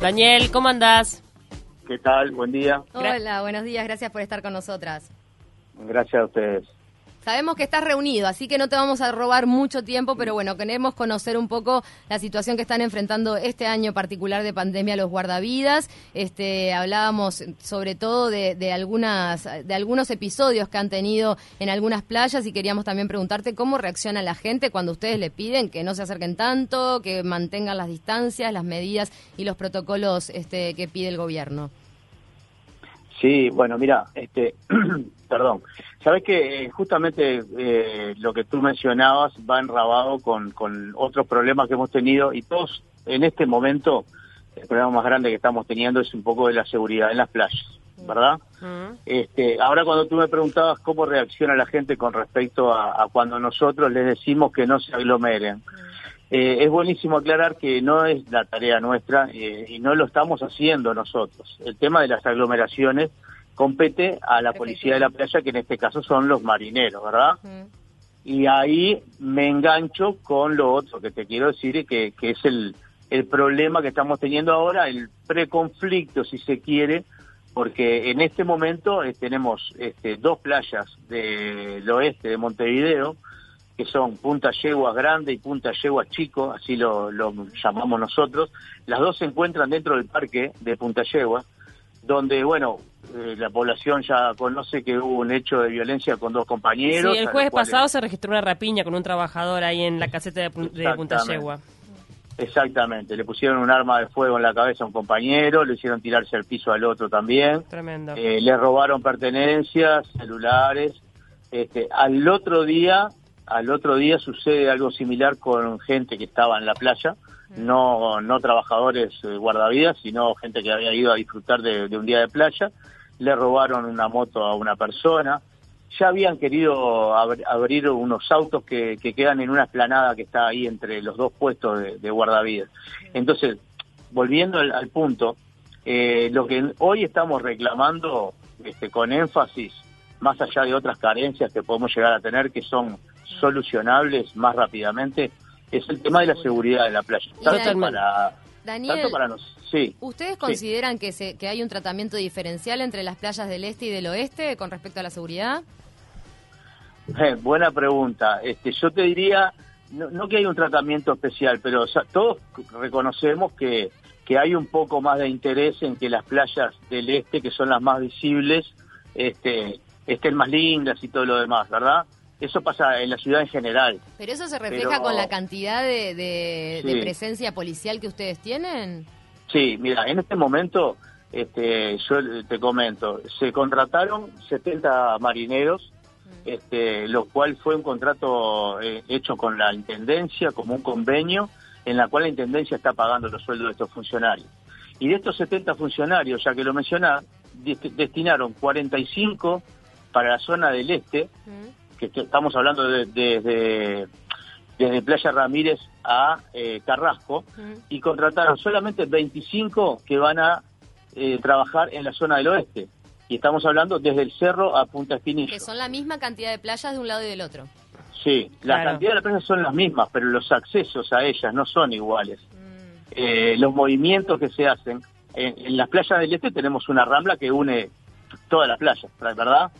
Daniel, ¿cómo andás? ¿Qué tal? Buen día. Hola, buenos días, gracias por estar con nosotras. Gracias a ustedes. Sabemos que estás reunido, así que no te vamos a robar mucho tiempo, pero bueno, queremos conocer un poco la situación que están enfrentando este año particular de pandemia los guardavidas. Este, hablábamos sobre todo de, de, algunas, de algunos episodios que han tenido en algunas playas y queríamos también preguntarte cómo reacciona la gente cuando ustedes le piden que no se acerquen tanto, que mantengan las distancias, las medidas y los protocolos este, que pide el gobierno. Sí, bueno, mira, este, perdón, sabes que eh, justamente eh, lo que tú mencionabas va enrabado con, con otros problemas que hemos tenido y todos en este momento el problema más grande que estamos teniendo es un poco de la seguridad en las playas, ¿verdad? Este, ahora cuando tú me preguntabas cómo reacciona la gente con respecto a, a cuando nosotros les decimos que no se aglomeren. Eh, es buenísimo aclarar que no es la tarea nuestra eh, y no lo estamos haciendo nosotros. El tema de las aglomeraciones compete a la policía de la playa, que en este caso son los marineros, ¿verdad? Y ahí me engancho con lo otro que te quiero decir, que, que es el, el problema que estamos teniendo ahora, el preconflicto, si se quiere, porque en este momento eh, tenemos este, dos playas del oeste de Montevideo, que son Punta Yegua Grande y Punta Yegua Chico, así lo, lo, llamamos nosotros. Las dos se encuentran dentro del parque de Punta Yegua, donde, bueno, eh, la población ya conoce que hubo un hecho de violencia con dos compañeros. Sí, el jueves pasado se registró una rapiña con un trabajador ahí en la caseta de, de Punta Yegua. Exactamente, le pusieron un arma de fuego en la cabeza a un compañero, le hicieron tirarse al piso al otro también. Tremendo. Eh, le robaron pertenencias, celulares. Este, al otro día al otro día sucede algo similar con gente que estaba en la playa, no, no trabajadores eh, guardavidas, sino gente que había ido a disfrutar de, de, un día de playa. Le robaron una moto a una persona. Ya habían querido ab abrir unos autos que, que, quedan en una esplanada que está ahí entre los dos puestos de, de guardavidas. Entonces, volviendo al, al punto, eh, lo que hoy estamos reclamando este, con énfasis, más allá de otras carencias que podemos llegar a tener, que son solucionables más rápidamente es el tema de la seguridad de la playa. Tanto para, Daniel, tanto para nos, sí, ¿ustedes consideran sí. que, se, que hay un tratamiento diferencial entre las playas del este y del oeste con respecto a la seguridad? Eh, buena pregunta. Este, yo te diría, no, no, que hay un tratamiento especial, pero o sea, todos reconocemos que, que hay un poco más de interés en que las playas del este, que son las más visibles, este, estén más lindas y todo lo demás, ¿verdad? Eso pasa en la ciudad en general. ¿Pero eso se refleja Pero... con la cantidad de, de, sí. de, presencia policial que ustedes tienen? Sí, mira, en este momento, este, yo te comento, se contrataron 70 marineros, mm. este, lo cual fue un contrato eh, hecho con la Intendencia, como un convenio, en la cual la Intendencia está pagando los sueldos de estos funcionarios. Y de estos 70 funcionarios, ya que lo mencionás, destinaron 45 para la zona del este, mm que estamos hablando desde de, desde Playa Ramírez a eh, Carrasco, uh -huh. y contrataron solamente 25 que van a eh, trabajar en la zona del oeste. Y estamos hablando desde el cerro a Punta Espinillo. Que son la misma cantidad de playas de un lado y del otro. Sí, la cantidad de las playas son las mismas, pero los accesos a ellas no son iguales. Mm. Eh, los movimientos que se hacen. En, en las playas del este tenemos una rambla que une todas las playas, ¿verdad?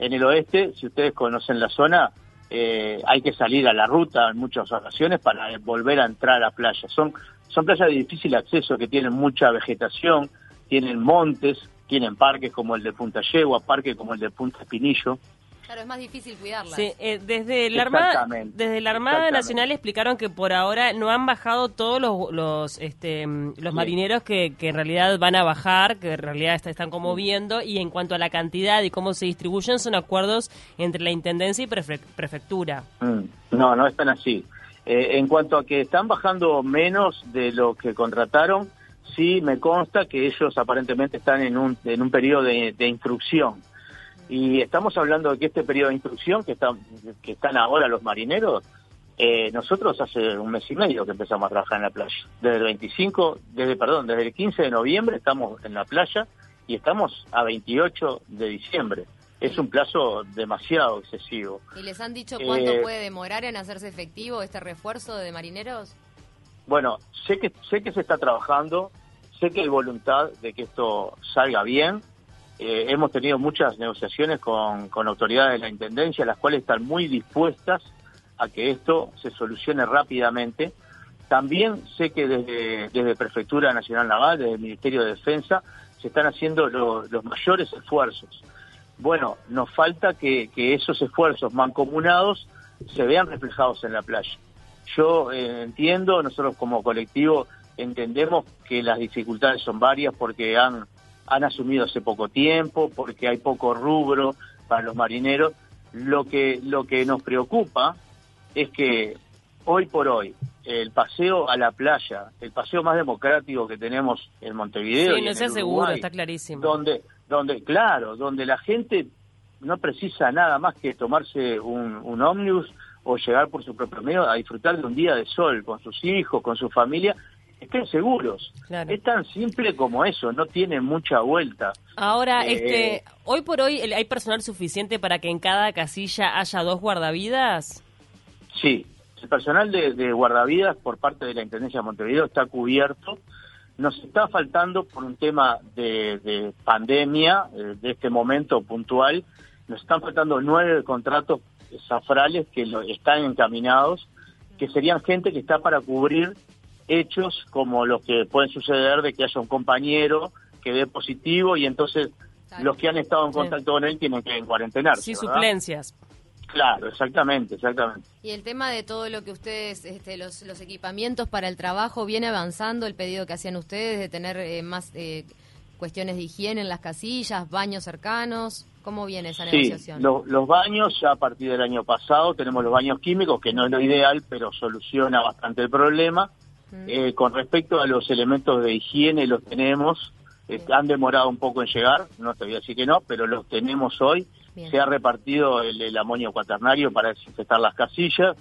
En el oeste, si ustedes conocen la zona, eh, hay que salir a la ruta en muchas ocasiones para volver a entrar a la playa. Son, son playas de difícil acceso que tienen mucha vegetación, tienen montes, tienen parques como el de Punta Yegua, parques como el de Punta Espinillo. Claro, es más difícil cuidarlas. Sí, eh, desde la Armada, desde la Armada Nacional explicaron que por ahora no han bajado todos los los, este, los sí. marineros que, que, en realidad van a bajar, que en realidad está, están como viendo, y en cuanto a la cantidad y cómo se distribuyen, son acuerdos entre la Intendencia y prefe Prefectura. Mm, no, no están así. Eh, en cuanto a que están bajando menos de lo que contrataron, sí me consta que ellos aparentemente están en un, en un periodo de, de instrucción y estamos hablando de que este periodo de instrucción que están, que están ahora los marineros, eh, nosotros hace un mes y medio que empezamos a trabajar en la playa. Desde el 25, desde, perdón, desde el 15 de noviembre estamos en la playa y estamos a 28 de diciembre. Es un plazo demasiado excesivo. ¿Y les han dicho cuánto eh, puede demorar en hacerse efectivo este refuerzo de marineros? Bueno, sé que sé que se está trabajando, sé que hay voluntad de que esto salga bien. Eh, hemos tenido muchas negociaciones con, autoridades de la Intendencia, las cuales están muy dispuestas a que esto se solucione rápidamente. También sé que desde, desde Prefectura Nacional Naval, desde el Ministerio de Defensa, se están haciendo los mayores esfuerzos. Bueno, nos falta que, esos esfuerzos mancomunados se vean reflejados en la playa. Yo eh, entiendo, nosotros como colectivo entendemos que las dificultades son varias porque han, han asumido hace poco tiempo, porque hay poco rubro para los marineros. Lo que, lo que nos preocupa es que hoy por hoy el paseo a la playa, el paseo más democrático que tenemos en Montevideo. Sí, no sea seguro, está clarísimo. Donde, donde, claro, donde la gente no precisa nada más que tomarse un, un ómnibus o llegar por su propio medio a disfrutar de un día de sol con sus hijos, con su familia, estén seguros. Es tan simple como eso, no tiene mucha vuelta. Ahora, eh, este, hoy por hoy hay personal suficiente para que en cada casilla haya dos guardavidas. Sí, el personal de, guardavidas por parte de la Intendencia de Montevideo está cubierto. Nos está faltando por un tema de, pandemia, eh, de este momento puntual, nos están faltando nueve contratos zafrales que lo, están encaminados, que serían gente que está para cubrir hechos como los que pueden suceder de que haya un compañero que dé positivo y entonces los que han estado en contacto con él tienen que cuarentenarse. Sí, suplencias. Claro, exactamente, exactamente. Y el tema de todo lo que ustedes, este, los, los equipamientos para el trabajo, viene avanzando el pedido que hacían ustedes de tener eh, más eh, cuestiones de higiene en las casillas, baños cercanos. ¿Cómo viene esa negociación? Sí, los baños, ya a partir del año pasado, tenemos los baños químicos, que no es lo ideal, pero soluciona bastante el problema. Eh, con respecto a los elementos de higiene, los tenemos. han demorado un poco en llegar, no te voy a decir que no, pero los tenemos hoy se ha repartido el, amonio cuaternario para desinfectar las casillas.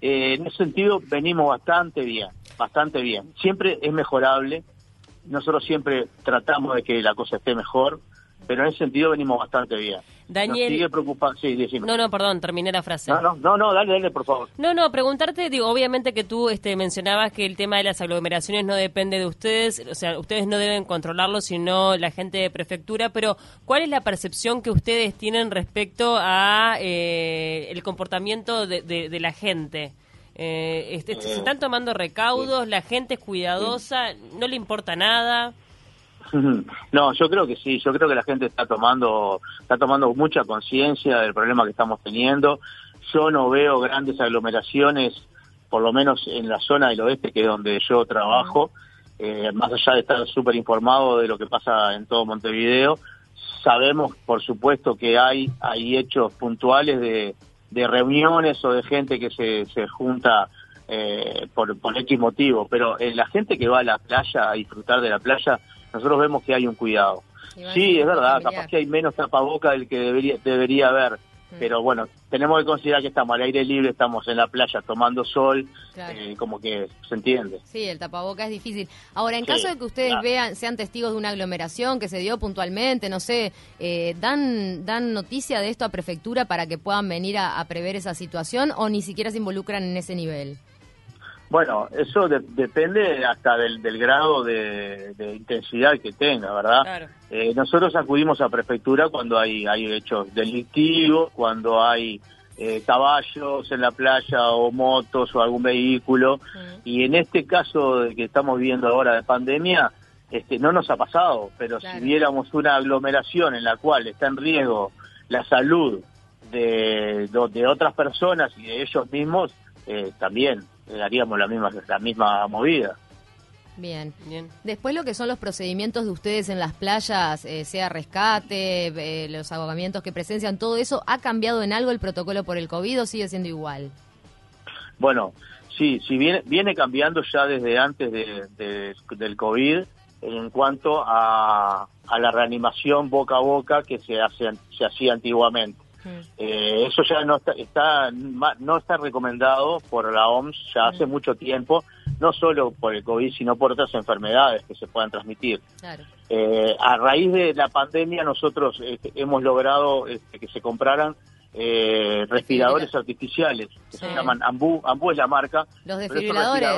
Eh, en ese sentido venimos bastante bien, bastante bien. Siempre es mejorable, nosotros siempre tratamos de que la cosa esté mejor, pero en ese sentido venimos bastante bien. Daniel. sigue. Sí, No, no, perdón, terminé la frase. No, no, no, no, dale, dale, por favor. No, no, preguntarte, digo, obviamente que tú este, mencionabas que el tema de las aglomeraciones no depende de ustedes, o sea, ustedes no deben controlarlo, sino la gente de prefectura, pero ¿cuál es la percepción que ustedes tienen respecto a eh, el comportamiento de, de, la gente? Eh, este, ¿Se están tomando recaudos? ¿La gente es cuidadosa? ¿No le importa nada? No, yo creo que sí, yo creo que la gente está tomando, está tomando mucha conciencia del problema que estamos teniendo. Yo no veo grandes aglomeraciones, por lo menos en la zona del oeste, que es donde yo trabajo, eh, más allá de estar súper informado de lo que pasa en todo Montevideo. Sabemos, por supuesto, que hay, hay hechos puntuales de, de reuniones o de gente que se, se junta eh, por, por X motivo, pero en la gente que va a la playa a disfrutar de la playa, nosotros vemos que hay un cuidado. Sí, es verdad, capaz que hay menos tapaboca del que debería, debería haber, mm. pero bueno, tenemos que considerar que estamos al aire libre, estamos en la playa tomando sol, eh, como que se entiende. Sí, el tapaboca es difícil. Ahora, en caso de que ustedes vean, sean testigos de una aglomeración que se dio puntualmente, no sé, eh, ¿dan, ¿dan noticia de esto a prefectura para que puedan venir a prever esa situación o ni siquiera se involucran en ese nivel? Bueno, eso depende hasta del, grado de, intensidad que tenga, ¿verdad? Eh, nosotros acudimos a prefectura cuando hay, hay hechos delictivos, cuando hay eh, caballos en la playa o motos o algún vehículo. Y en este caso que estamos viviendo ahora de pandemia, este, no nos ha pasado, pero si viéramos una aglomeración en la cual está en riesgo la salud de, de otras personas y de ellos mismos, eh, también haríamos la misma, la misma movida. Bien. Bien. Después lo que son los procedimientos de ustedes en las playas, eh, sea rescate, eh, los ahogamientos que presencian, todo eso, ¿ha cambiado en algo el protocolo por el COVID o sigue siendo igual? Bueno, sí, sí viene, viene cambiando ya desde antes de, del COVID en cuanto a, a la reanimación boca a boca que se, hace, se hacía antiguamente. Eh, eso ya no está, no está recomendado por la OMS ya hace mucho tiempo, no solo por el COVID, sino por otras enfermedades que se puedan transmitir. Eh, a raíz de la pandemia nosotros este, hemos logrado este, que se compraran eh, respiradores artificiales que se llaman Ambu, Ambu es la marca. Los desfibriladores.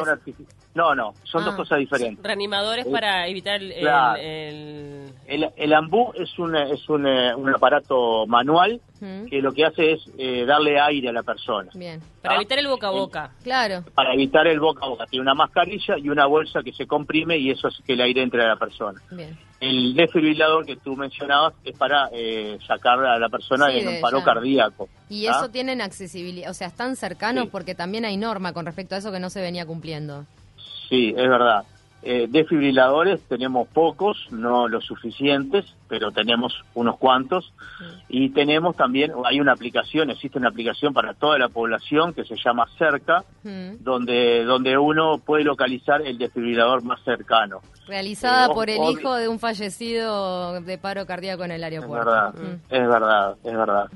No, no, son dos ah. cosas diferentes. Reanimadores para evitar el, el, el... ambú es, un, es un, eh, un aparato manual que lo que hace es eh, darle aire a la persona. Bien. Para ¿Ah? evitar el boca a boca. claro. Para evitar el boca a boca. Tiene una mascarilla y una bolsa que se comprime y eso hace que el aire entre a la persona. Bien. El desfibrilador que tú mencionabas es para eh, sacar a la persona en un paro cardíaco. Y ¿ah? eso tienen accesibilidad, o sea, están cercanos porque también hay norma con respecto a eso que no se venía cumpliendo. Sí, es verdad. Eh, desfibriladores tenemos pocos, no los suficientes, pero tenemos unos cuantos. Y tenemos también, hay una aplicación, existe una aplicación para toda la población que se llama Cerca, donde, donde uno puede localizar el desfibrilador más cercano. Realizada eh, por el hijo de un fallecido de paro cardíaco en el aeropuerto. Es verdad, es verdad, es verdad.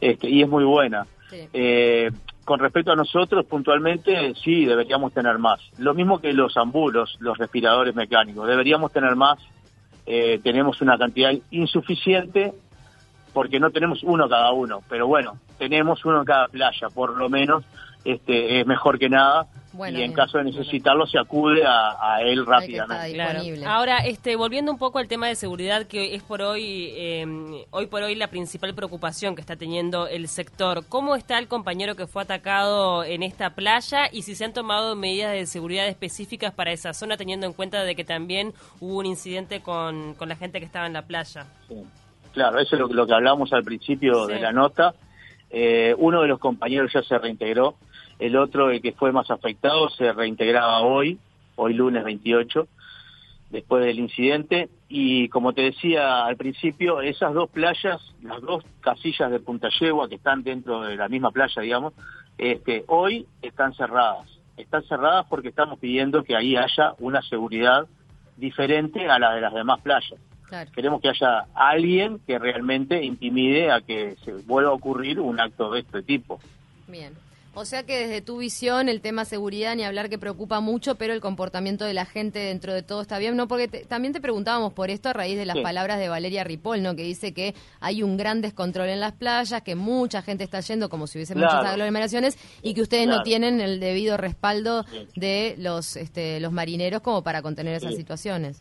Este, y es muy buena. Eh, con respecto a nosotros, puntualmente, sí, deberíamos tener más. Lo mismo que los ambulos, los respiradores mecánicos, deberíamos tener más. Eh, tenemos una cantidad insuficiente porque no tenemos uno cada uno, pero bueno, tenemos uno en cada playa, por lo menos, este, es mejor que nada y en caso de necesitarlo se acude a, él rápidamente. Ahora, este, volviendo un poco al tema de seguridad, que es por hoy, em, hoy por hoy la principal preocupación que está teniendo el sector. ¿Cómo está el compañero que fue atacado en esta playa y si se han tomado medidas de seguridad específicas para esa zona, teniendo en cuenta de que también hubo un incidente con, con la gente que estaba en la playa? Claro, eso es lo, lo que hablábamos al principio de la nota. Eh, uno de los compañeros ya se reintegró el otro, el que fue más afectado, se reintegraba hoy, hoy lunes 28, después del incidente. Y como te decía al principio, esas dos playas, las dos casillas de Punta Yegua que están dentro de la misma playa, digamos, este, hoy están cerradas. Están cerradas porque estamos pidiendo que ahí haya una seguridad diferente a la de las demás playas. Queremos que haya alguien que realmente intimide a que se vuelva a ocurrir un acto de este tipo. Bien. O sea que desde tu visión el tema seguridad ni hablar que preocupa mucho, pero el comportamiento de la gente dentro de todo está bien, ¿no? Porque también te preguntábamos por esto a raíz de las palabras de Valeria Ripoll, ¿no? Que dice que hay un gran descontrol en las playas, que mucha gente está yendo como si hubiese muchas aglomeraciones y que ustedes no tienen el debido respaldo de los este, los marineros como para contener esas situaciones.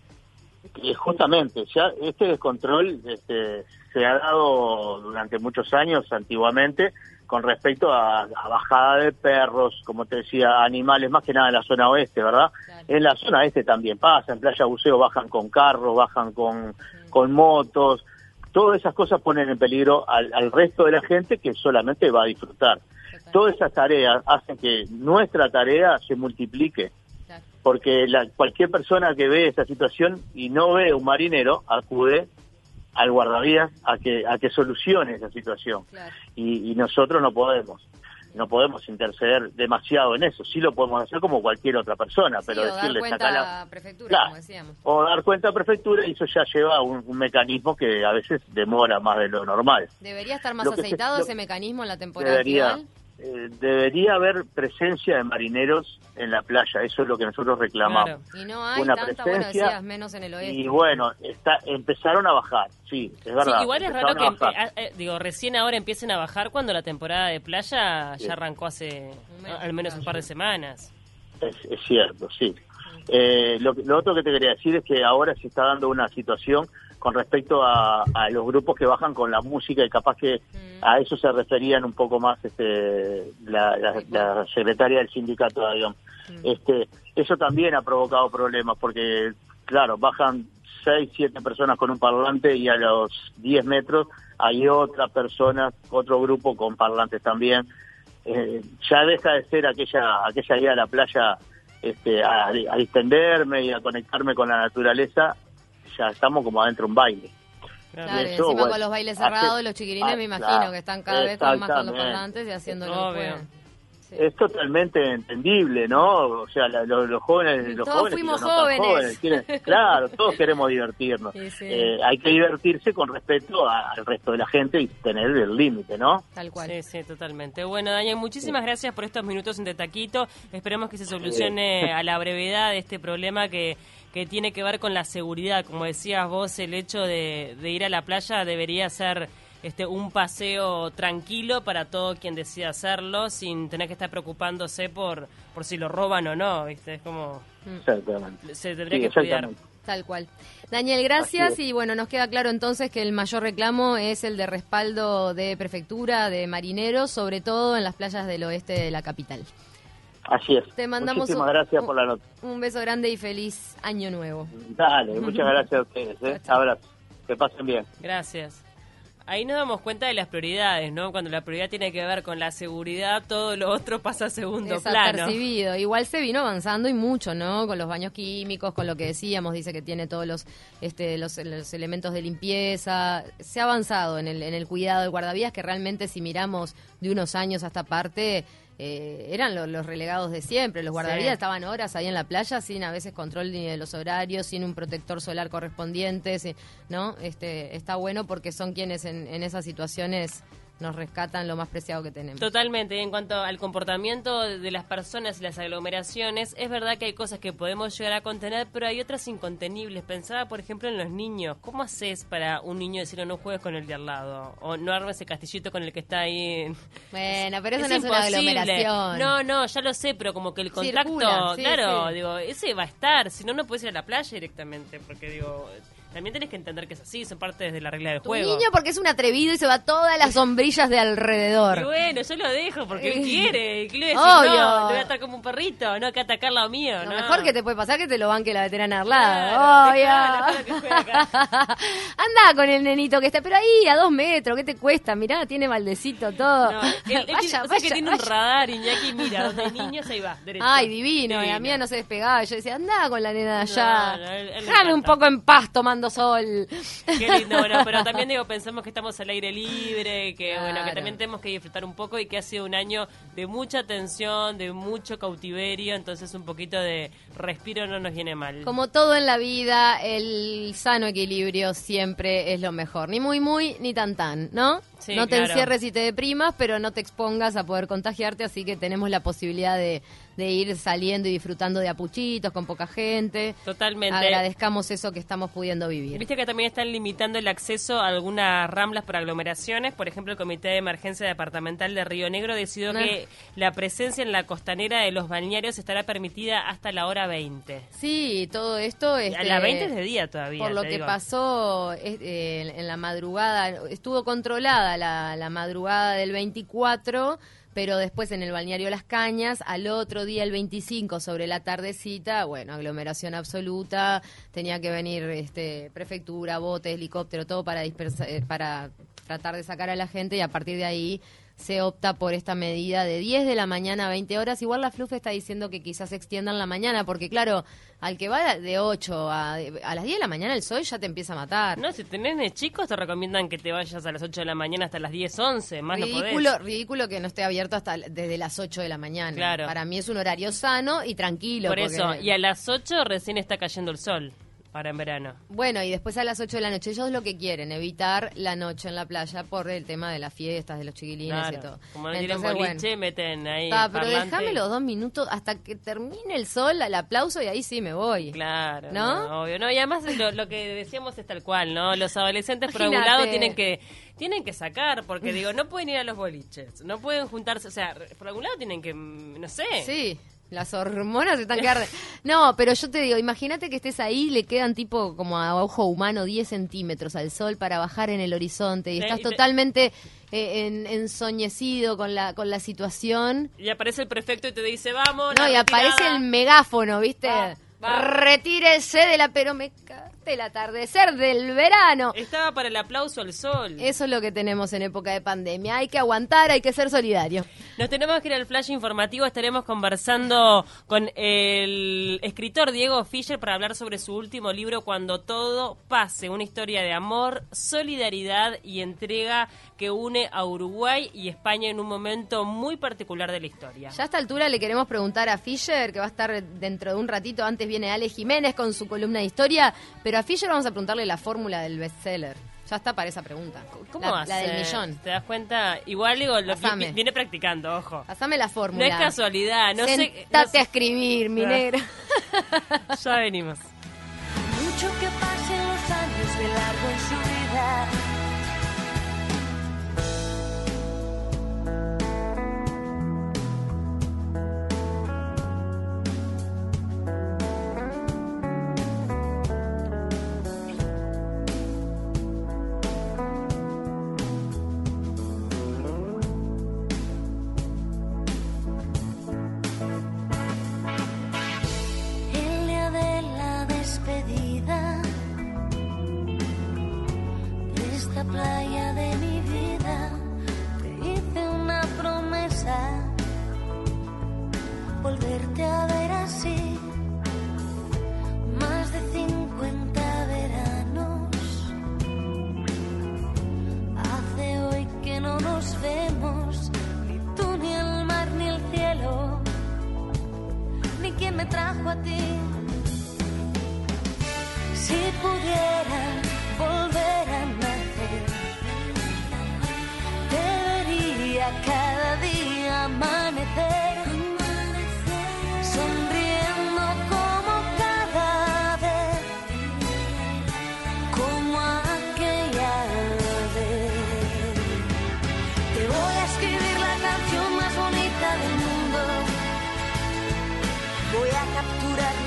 Justamente, ya este descontrol este, se ha dado durante muchos años antiguamente con respecto a, bajada de perros, como te decía, animales, más que nada en la zona oeste, ¿verdad? En la zona este también pasa, en Playa Buceo bajan con carros, bajan con, con motos, todas esas cosas ponen en peligro al, resto de la gente que solamente va a disfrutar. Todas esas tareas hacen que nuestra tarea se multiplique, porque la, cualquier persona que ve esta situación y no ve un marinero acude al guardavidas a que a que solucione esa situación. Y, nosotros no podemos no podemos interceder demasiado en eso. Sí lo podemos hacer como cualquier otra persona pero decirle dar cuenta a prefectura como decíamos. O dar cuenta a prefectura y eso ya lleva un, un, mecanismo que a veces demora más de lo normal. Debería estar más aceitado ese mecanismo en la temporada actual eh, debería haber presencia de marineros en la playa, eso es lo que nosotros reclamamos. Y no hay Una tanta, presencia, bueno, menos en el oeste. Y bueno, está, empezaron a bajar, sí, es verdad. igual es raro que, ah, eh, digo, recién ahora empiecen a bajar cuando la temporada de playa ya arrancó hace al menos un par de semanas. Es, cierto, sí. Eh, lo, lo otro que te quería decir es que ahora se está dando una situación con respecto a, los grupos que bajan con la música y capaz que mm. a eso se referían un poco más este, la, secretaria del sindicato de avión. Mm. Este, eso también ha provocado problemas porque, claro, bajan seis, siete personas con un parlante y a los 10 metros hay otra persona, otro grupo con parlantes también. Eh, ya deja de ser aquella aquella idea a la playa este, a, a distenderme y a conectarme con la naturaleza ya estamos como adentro de un baile. Claro, y encima con los bailes cerrados, los chiquirines me imagino que están cada vez más con los parlantes y haciendo lo que Es totalmente entendible, ¿no? O sea, los, jóvenes, los todos fuimos jóvenes. claro, todos queremos divertirnos. Eh, hay que divertirse con respeto al resto de la gente y tener el límite, ¿no? Tal cual. Sí, sí, totalmente. Bueno, Daniel, muchísimas gracias por estos minutos en Taquito. Esperemos que se solucione a la brevedad este problema que que tiene que ver con la seguridad. Como decías vos, el hecho de, ir a la playa debería ser este un paseo tranquilo para todo quien decida hacerlo, sin tener que estar preocupándose por, por si lo roban o no, ¿viste? Es como... Se tendría que cuidar. Tal cual. Daniel, gracias y bueno, nos queda claro entonces que el mayor reclamo es el de respaldo de prefectura, de marineros, sobre todo en las playas del oeste de la capital. Así es. Te mandamos Muchísimas gracias por la nota. Un beso grande y feliz año nuevo. Dale, muchas gracias a ustedes. ¿eh? Abrazo. Que pasen bien. Gracias. Ahí nos damos cuenta de las prioridades, ¿no? Cuando la prioridad tiene que ver con la seguridad, todo lo otro pasa a segundo plano. Igual se vino avanzando y mucho, ¿no? Con los baños químicos, con lo que decíamos, dice que tiene todos los, este, los, los elementos de limpieza. Se ha avanzado en el, en el cuidado del guardavías, que realmente si miramos de unos años hasta parte eh, eran los relegados de siempre. Los guardavidas estaban horas ahí en la playa sin a veces control ni de los horarios, sin un protector solar correspondiente, ¿no? Este, está bueno porque son quienes en, en esas situaciones nos rescatan lo más preciado que tenemos. Totalmente. En cuanto al comportamiento de las personas y las aglomeraciones, es verdad que hay cosas que podemos llegar a contener, pero hay otras incontenibles. Pensaba, por ejemplo, en los niños. ¿Cómo haces para un niño decir no juegues con el de al lado? O no armes ese castillito con el que está ahí. Bueno, pero eso no es una aglomeración. No, no, ya lo sé, pero como que el contacto, claro, digo, ese va a estar. Si no, no puedes ir a la playa directamente, porque digo también tenés que entender que es así, son parte de la regla del juego. niño porque es un atrevido y se va todas las sombrillas de alrededor. Y bueno, yo lo dejo porque él quiere. ¿Qué le Obvio. No, voy a estar como un perrito, no que atacar lo mío. Lo mejor que te puede pasar es que te lo banque la veterana al lado. Obvio. Anda con el nenito que está, pero ahí a dos metros, ¿qué te cuesta? Mirá, tiene baldecito todo. No, él, vaya, vaya, que tiene un radar, Iñaki, mira, donde hay niños ahí va, derecho. Ay, divino, la mía no se despegaba. Yo decía, anda con la nena de allá. Déjame un poco en paz tomando sol. Qué lindo, bueno, pero también digo, pensamos que estamos al aire libre, que bueno, que también tenemos que disfrutar un poco y que ha sido un año de mucha tensión, de mucho cautiverio, entonces un poquito de respiro no nos viene mal. Como todo en la vida, el sano equilibrio siempre es lo mejor, ni muy muy ni tan tan, ¿no? no te encierres y te deprimas, pero no te expongas a poder contagiarte, así que tenemos la posibilidad de de ir saliendo y disfrutando de apuchitos con poca gente. Totalmente. Agradezcamos eso que estamos pudiendo vivir. Viste que también están limitando el acceso a algunas ramblas por aglomeraciones. Por ejemplo, el Comité de Emergencia Departamental de Río Negro decidió que la presencia en la costanera de los balnearios estará permitida hasta la hora 20. Sí, todo esto... es a la 20 este, es de día todavía. Por lo que pasó eh, en la madrugada, estuvo controlada la, la madrugada del 24 pero después en el balneario Las Cañas, al otro día, el 25, sobre la tardecita, bueno, aglomeración absoluta, tenía que venir este, prefectura, bote, helicóptero, todo para, eh, para tratar de sacar a la gente y a partir de ahí se opta por esta medida de 10 de la mañana a 20 horas. Igual la FLUF está diciendo que quizás se extiendan la mañana, porque claro, al que va de 8 a, a las 10 de la mañana el sol ya te empieza a matar. No, si tenés chicos te recomiendan que te vayas a las 8 de la mañana hasta las 10, 11, más ridículo, no Ridículo que no esté abierto hasta desde las 8 de la mañana. Claro. Para mí es un horario sano y tranquilo. Por eso, y a las 8 recién está cayendo el sol. Para en verano. Bueno, y después a las 8 de la noche. Ellos lo que quieren, evitar la noche en la playa por el tema de las fiestas, de los chiquilines y todo. Como no tienen boliche, meten ahí. pero déjame los dos minutos hasta que termine el sol, el aplauso y ahí sí me voy. Claro. ¿No? obvio. No, y además lo, que decíamos es tal cual, ¿no? Los adolescentes por algún lado tienen que tienen que sacar, porque digo, no pueden ir a los boliches, no pueden juntarse, o sea, por algún lado tienen que, mm, no sé. Sí. Las hormonas están quedando. No, pero yo te digo, imagínate que estés ahí, le quedan tipo como a ojo humano 10 centímetros al sol para bajar en el horizonte y estás totalmente eh, ensoñecido con la, con la situación. Y aparece el prefecto y te dice, vamos. No, y aparece el megáfono, ¿viste? Retírese de la peromeca el atardecer del verano. Estaba para el aplauso al sol. Eso es lo que tenemos en época de pandemia. Hay que aguantar, hay que ser solidario. Nos tenemos que ir al flash informativo. Estaremos conversando con el escritor Diego Fischer para hablar sobre su último libro, Cuando todo pase. Una historia de amor, solidaridad y entrega que une a Uruguay y España en un momento muy particular de la historia. Ya a esta altura le queremos preguntar a Fischer, que va a estar dentro de un ratito. Antes viene Ale Jiménez con su columna de historia, pero pero a Fisher vamos a preguntarle la fórmula del bestseller. Ya está para esa pregunta. ¿Cómo la, la del millón. ¿Te das cuenta? Igual digo, lo viene practicando, ojo. Pasame la fórmula. No es casualidad, no Sentate sé. a escribir, mi negra. ya venimos. Mucho que pasen los años de largo en su vida.